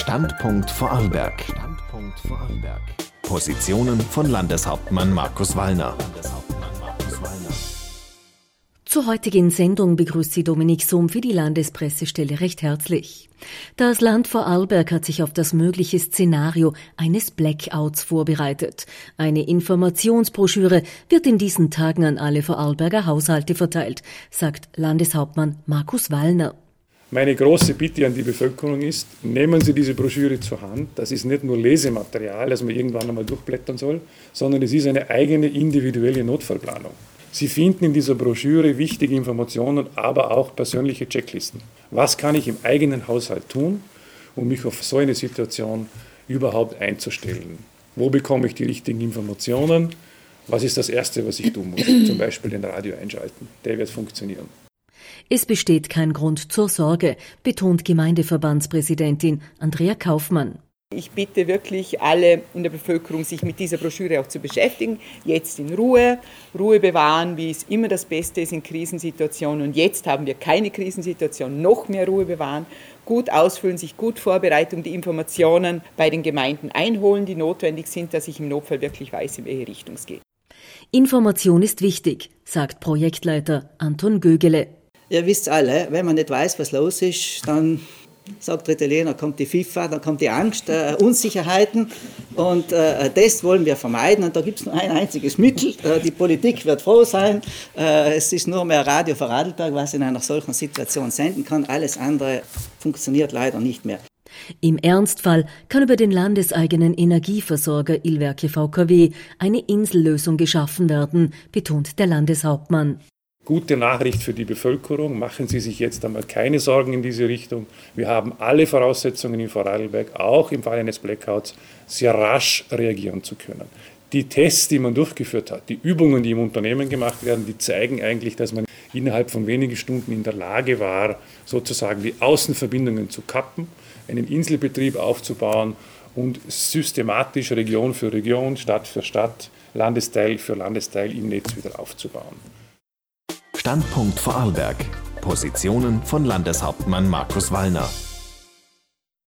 Standpunkt Vorarlberg. Standpunkt Vorarlberg. Positionen von Landeshauptmann Markus Wallner. Zur heutigen Sendung begrüßt sie Dominik Sohm für die Landespressestelle recht herzlich. Das Land Vorarlberg hat sich auf das mögliche Szenario eines Blackouts vorbereitet. Eine Informationsbroschüre wird in diesen Tagen an alle Vorarlberger Haushalte verteilt, sagt Landeshauptmann Markus Wallner. Meine große Bitte an die Bevölkerung ist, nehmen Sie diese Broschüre zur Hand. Das ist nicht nur Lesematerial, das man irgendwann einmal durchblättern soll, sondern es ist eine eigene individuelle Notfallplanung. Sie finden in dieser Broschüre wichtige Informationen, aber auch persönliche Checklisten. Was kann ich im eigenen Haushalt tun, um mich auf so eine Situation überhaupt einzustellen? Wo bekomme ich die richtigen Informationen? Was ist das Erste, was ich tun muss? Zum Beispiel den Radio einschalten. Der wird funktionieren. Es besteht kein Grund zur Sorge, betont Gemeindeverbandspräsidentin Andrea Kaufmann. Ich bitte wirklich alle in der Bevölkerung, sich mit dieser Broschüre auch zu beschäftigen. Jetzt in Ruhe, Ruhe bewahren, wie es immer das Beste ist in Krisensituationen. Und jetzt haben wir keine Krisensituation, noch mehr Ruhe bewahren, gut ausfüllen, sich gut vorbereiten, die Informationen bei den Gemeinden einholen, die notwendig sind, dass ich im Notfall wirklich weiß, in welche Richtung es geht. Information ist wichtig, sagt Projektleiter Anton Gögele. Ihr wisst alle, wenn man nicht weiß, was los ist, dann sagt der Italiener, kommt die FIFA, dann kommt die Angst, äh, Unsicherheiten. Und äh, das wollen wir vermeiden. Und da gibt es nur ein einziges Mittel, äh, die Politik wird froh sein, äh, es ist nur mehr Radio für Radlberg, was in einer solchen Situation senden kann, alles andere funktioniert leider nicht mehr. Im Ernstfall kann über den landeseigenen Energieversorger Ilwerke VKW eine Insellösung geschaffen werden, betont der Landeshauptmann gute Nachricht für die Bevölkerung. Machen Sie sich jetzt einmal keine Sorgen in diese Richtung. Wir haben alle Voraussetzungen in Vorarlberg, auch im Fall eines Blackouts, sehr rasch reagieren zu können. Die Tests, die man durchgeführt hat, die Übungen, die im Unternehmen gemacht werden, die zeigen eigentlich, dass man innerhalb von wenigen Stunden in der Lage war, sozusagen die Außenverbindungen zu kappen, einen Inselbetrieb aufzubauen und systematisch Region für Region, Stadt für Stadt, Landesteil für Landesteil im Netz wieder aufzubauen. Standpunkt Vorarlberg. Positionen von Landeshauptmann Markus Wallner.